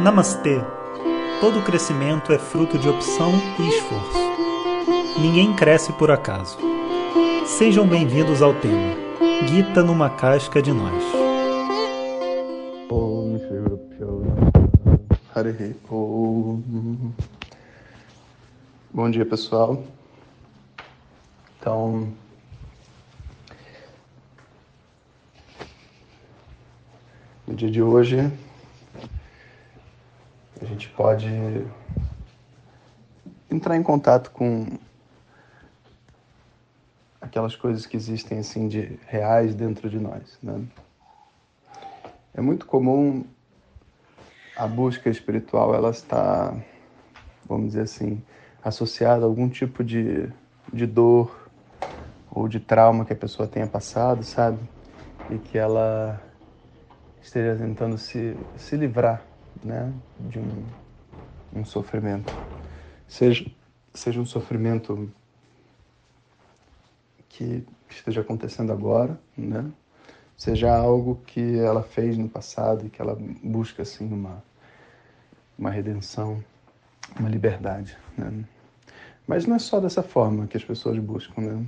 Namastê! Todo crescimento é fruto de opção e esforço. Ninguém cresce por acaso. Sejam bem-vindos ao tema Gita numa casca de nós. Bom dia, pessoal. Então, no dia de hoje, a gente pode entrar em contato com aquelas coisas que existem assim de reais dentro de nós, né? É muito comum a busca espiritual, ela está, vamos dizer assim, associada a algum tipo de, de dor ou de trauma que a pessoa tenha passado, sabe? E que ela esteja tentando se, se livrar né, de um, um sofrimento. Seja, seja um sofrimento que esteja acontecendo agora, né? seja algo que ela fez no passado e que ela busca assim uma uma redenção, uma liberdade. Né? Mas não é só dessa forma que as pessoas buscam, né?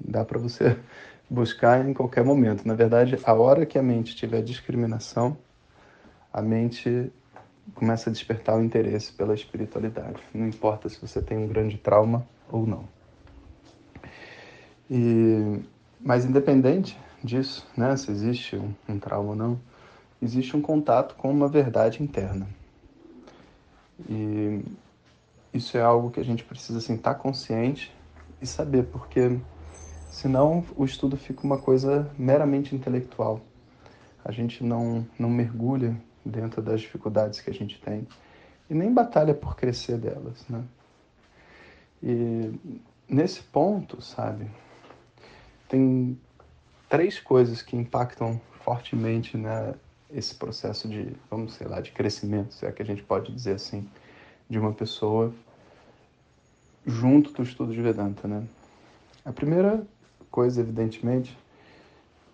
Dá para você buscar em qualquer momento. Na verdade, a hora que a mente tiver discriminação, a mente começa a despertar o interesse pela espiritualidade. Não importa se você tem um grande trauma ou não. E, mas independente disso, né, se existe um, um trauma ou não, existe um contato com uma verdade interna. E isso é algo que a gente precisa assim, estar tá consciente e saber, porque senão o estudo fica uma coisa meramente intelectual. A gente não, não mergulha dentro das dificuldades que a gente tem e nem batalha por crescer delas, né? E nesse ponto, sabe, tem três coisas que impactam fortemente né, esse processo de, vamos sei lá, de crescimento, se é que a gente pode dizer assim, de uma pessoa junto do estudo de Vedanta, né? A primeira coisa, evidentemente,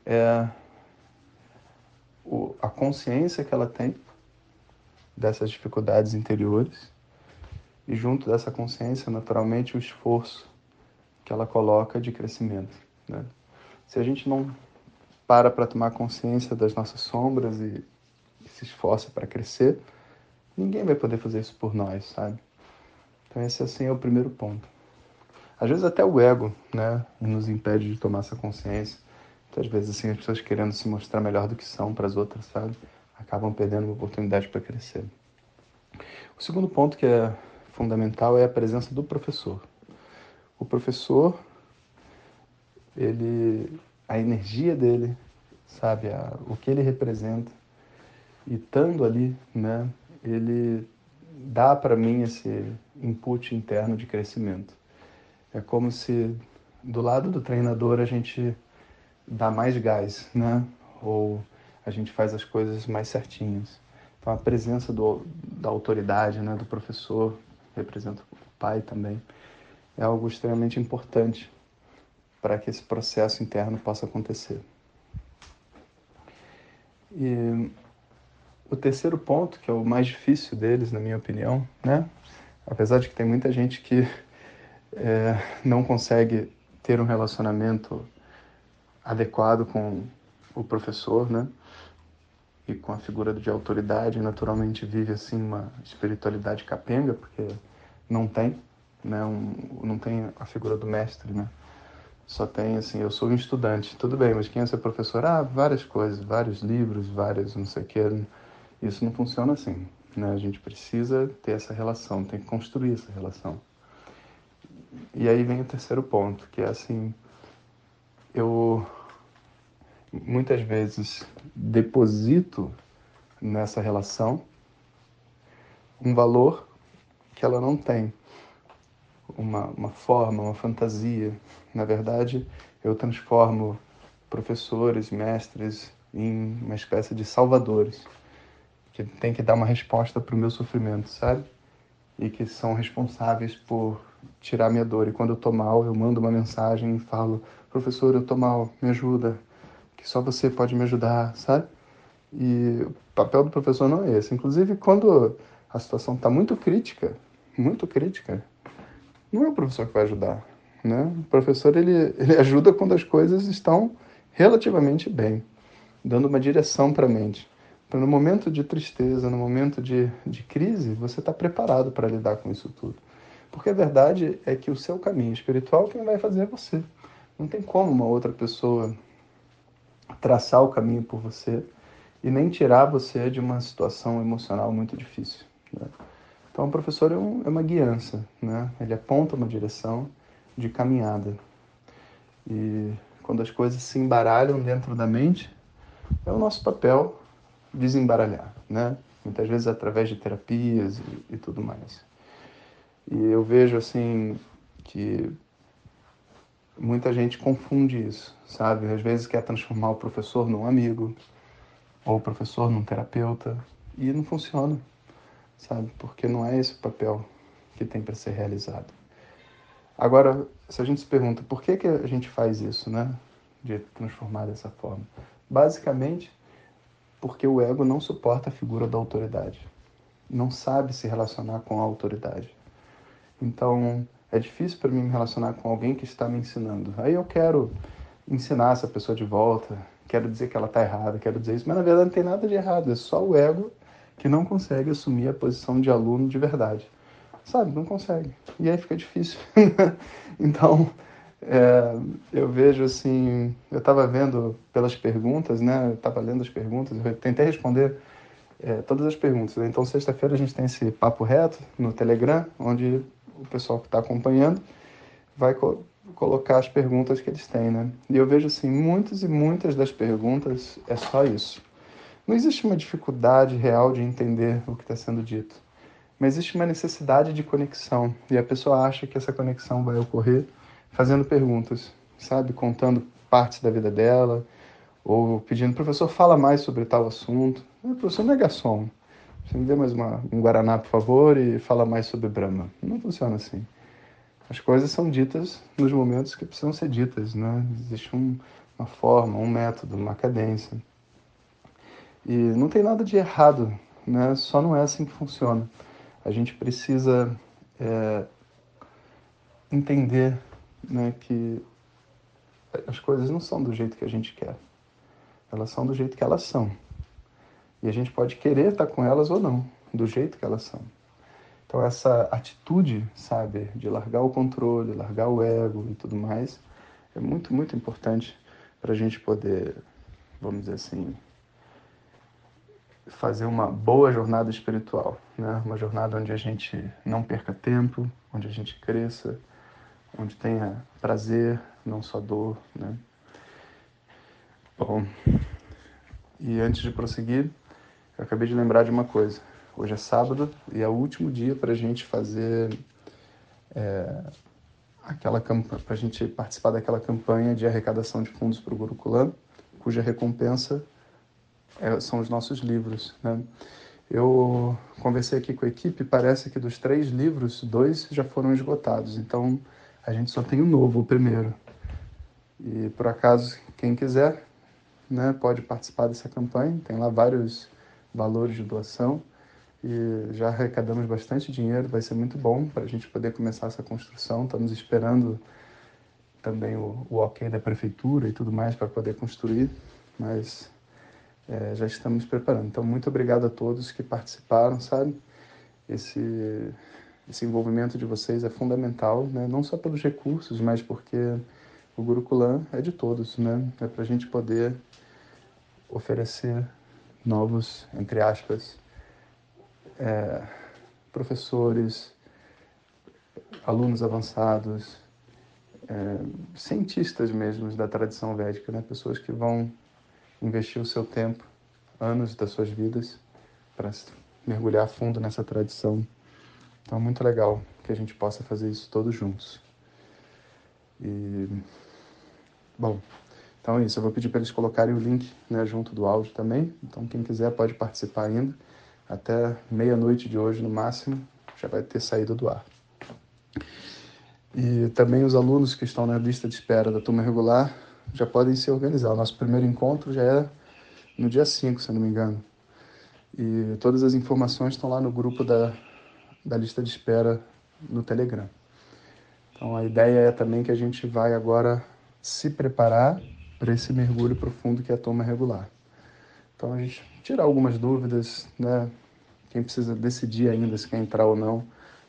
é a consciência que ela tem dessas dificuldades interiores e junto dessa consciência, naturalmente, o esforço que ela coloca de crescimento. Né? Se a gente não para para tomar consciência das nossas sombras e, e se esforça para crescer, ninguém vai poder fazer isso por nós, sabe? Então esse assim é o primeiro ponto. Às vezes até o ego, né, nos impede de tomar essa consciência. Muitas vezes assim as pessoas querendo se mostrar melhor do que são para as outras, sabe? Acabam perdendo uma oportunidade para crescer. O segundo ponto que é fundamental é a presença do professor. O professor, ele, a energia dele, sabe, a, o que ele representa, e estando ali, né, ele dá para mim esse input interno de crescimento. É como se do lado do treinador a gente dá mais gás, né? Ou a gente faz as coisas mais certinhas. Então a presença do, da autoridade, né, do professor, representa o pai também, é algo extremamente importante para que esse processo interno possa acontecer. E o terceiro ponto, que é o mais difícil deles, na minha opinião, né? Apesar de que tem muita gente que é, não consegue ter um relacionamento adequado com o professor, né? E com a figura de autoridade, naturalmente vive assim uma espiritualidade capenga, porque não tem, né? Um, não tem a figura do mestre, né? Só tem assim, eu sou um estudante, tudo bem, mas quem é seu professor? Ah, várias coisas, vários livros, várias não sei o que. Isso não funciona assim, né? A gente precisa ter essa relação, tem que construir essa relação. E aí vem o terceiro ponto, que é assim, eu muitas vezes deposito nessa relação um valor que ela não tem, uma, uma forma, uma fantasia. Na verdade, eu transformo professores, mestres em uma espécie de salvadores que tem que dar uma resposta para o meu sofrimento, sabe? E que são responsáveis por tirar minha dor. E quando eu tô mal, eu mando uma mensagem e falo: professor, eu tô mal, me ajuda, que só você pode me ajudar, sabe? E o papel do professor não é esse. Inclusive, quando a situação está muito crítica, muito crítica, não é o professor que vai ajudar. Né? O professor ele, ele ajuda quando as coisas estão relativamente bem, dando uma direção para a mente. Para no momento de tristeza, no momento de, de crise, você está preparado para lidar com isso tudo. Porque a verdade é que o seu caminho espiritual quem vai fazer é você. Não tem como uma outra pessoa traçar o caminho por você e nem tirar você de uma situação emocional muito difícil. Né? Então, o professor é, um, é, uma guiança, né? ele aponta uma direção de caminhada. E quando as coisas se embaralham dentro da mente, é o nosso papel desembaralhar, né? muitas vezes através de terapias e, e tudo mais. E eu vejo assim que muita gente confunde isso, sabe? Às vezes quer transformar o professor num amigo ou o professor num terapeuta e não funciona, sabe? Porque não é esse o papel que tem para ser realizado. Agora, se a gente se pergunta por que, que a gente faz isso, né? De transformar dessa forma. Basicamente, porque o ego não suporta a figura da autoridade. Não sabe se relacionar com a autoridade. Então, é difícil para mim me relacionar com alguém que está me ensinando. Aí eu quero ensinar essa pessoa de volta, quero dizer que ela está errada, quero dizer isso, mas na verdade não tem nada de errado, é só o ego que não consegue assumir a posição de aluno de verdade. Sabe, não consegue. E aí fica difícil. então, é, eu vejo assim, eu estava vendo pelas perguntas, né? Eu estava lendo as perguntas, eu tentei responder é, todas as perguntas. Né? Então, sexta-feira a gente tem esse papo reto no Telegram, onde o pessoal que está acompanhando vai co colocar as perguntas que eles têm, né? E eu vejo assim, muitas e muitas das perguntas é só isso. Não existe uma dificuldade real de entender o que está sendo dito, mas existe uma necessidade de conexão e a pessoa acha que essa conexão vai ocorrer fazendo perguntas, sabe, contando partes da vida dela ou pedindo professor fala mais sobre tal assunto. O professor não é garçom. Você me dê mais uma, um Guaraná, por favor, e fala mais sobre Brahma. Não funciona assim. As coisas são ditas nos momentos que precisam ser ditas, né? Existe um, uma forma, um método, uma cadência. E não tem nada de errado, né? Só não é assim que funciona. A gente precisa é, entender né, que as coisas não são do jeito que a gente quer. Elas são do jeito que elas são. E a gente pode querer estar com elas ou não, do jeito que elas são. Então, essa atitude, sabe, de largar o controle, largar o ego e tudo mais, é muito, muito importante para a gente poder, vamos dizer assim, fazer uma boa jornada espiritual, né? Uma jornada onde a gente não perca tempo, onde a gente cresça, onde tenha prazer, não só dor, né? Bom, e antes de prosseguir, eu acabei de lembrar de uma coisa. Hoje é sábado e é o último dia para a gente fazer é, aquela para a gente participar daquela campanha de arrecadação de fundos para o Gurukulam, cuja recompensa é, são os nossos livros. Né? Eu conversei aqui com a equipe, parece que dos três livros, dois já foram esgotados. Então a gente só tem o novo, o primeiro. E por acaso, quem quiser, né, pode participar dessa campanha. Tem lá vários valores de doação e já arrecadamos bastante dinheiro, vai ser muito bom para a gente poder começar essa construção. Estamos esperando também o, o ok da prefeitura e tudo mais para poder construir, mas é, já estamos preparando. Então, muito obrigado a todos que participaram, sabe? Esse, esse envolvimento de vocês é fundamental, né? não só pelos recursos, mas porque o Gurukulam é de todos, né? É para a gente poder oferecer novos, entre aspas, é, professores, alunos avançados, é, cientistas mesmo da tradição védica, né? pessoas que vão investir o seu tempo, anos das suas vidas, para mergulhar fundo nessa tradição. Então, é muito legal que a gente possa fazer isso todos juntos. E, bom, então é isso, eu vou pedir para eles colocarem o link né, junto do áudio também. Então quem quiser pode participar ainda. Até meia-noite de hoje, no máximo, já vai ter saído do ar. E também os alunos que estão na lista de espera da turma regular já podem se organizar. O nosso primeiro encontro já é no dia 5, se eu não me engano. E todas as informações estão lá no grupo da, da lista de espera no Telegram. Então a ideia é também que a gente vai agora se preparar para esse mergulho profundo que é a toma regular. Então a gente tirar algumas dúvidas, né? Quem precisa decidir ainda se quer entrar ou não,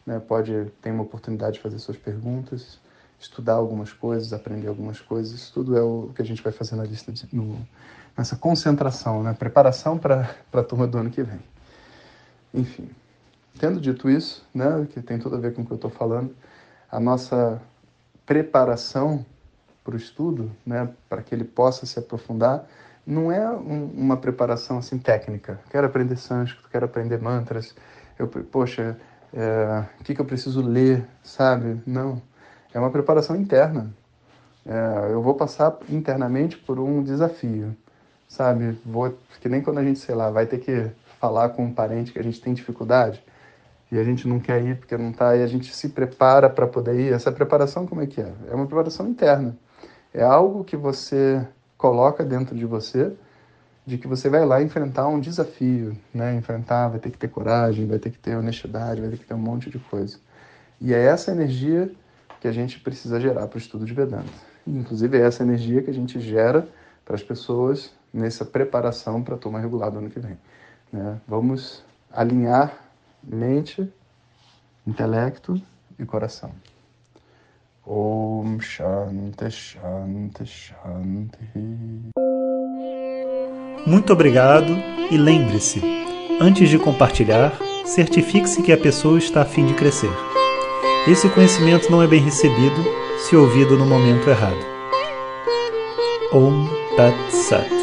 né? Pode ter uma oportunidade de fazer suas perguntas, estudar algumas coisas, aprender algumas coisas. Isso tudo é o que a gente vai fazer na lista de, no, nessa concentração, né? Preparação para a turma do ano que vem. Enfim, tendo dito isso, né? Que tem tudo a ver com o que eu estou falando, a nossa preparação para o estudo, né? Para que ele possa se aprofundar não é um, uma preparação assim técnica. Quero aprender sânscrito, quero aprender mantras. Eu, poxa, é, o que, que eu preciso ler, sabe? Não. É uma preparação interna. É, eu vou passar internamente por um desafio, sabe? Vou, que nem quando a gente, sei lá, vai ter que falar com um parente que a gente tem dificuldade e a gente não quer ir porque não está, e a gente se prepara para poder ir. Essa preparação, como é que é? É uma preparação interna. É algo que você coloca dentro de você de que você vai lá enfrentar um desafio, né? Enfrentar, vai ter que ter coragem, vai ter que ter honestidade, vai ter que ter um monte de coisa. E é essa energia que a gente precisa gerar para o estudo de Vedanta. Inclusive é essa energia que a gente gera para as pessoas nessa preparação para a turma regular do ano que vem. Né? Vamos alinhar mente, intelecto e coração. Om Shanti Shanti Shanti. Muito obrigado e lembre-se, antes de compartilhar, certifique-se que a pessoa está a fim de crescer. Esse conhecimento não é bem recebido se ouvido no momento errado. Om Tat Sat.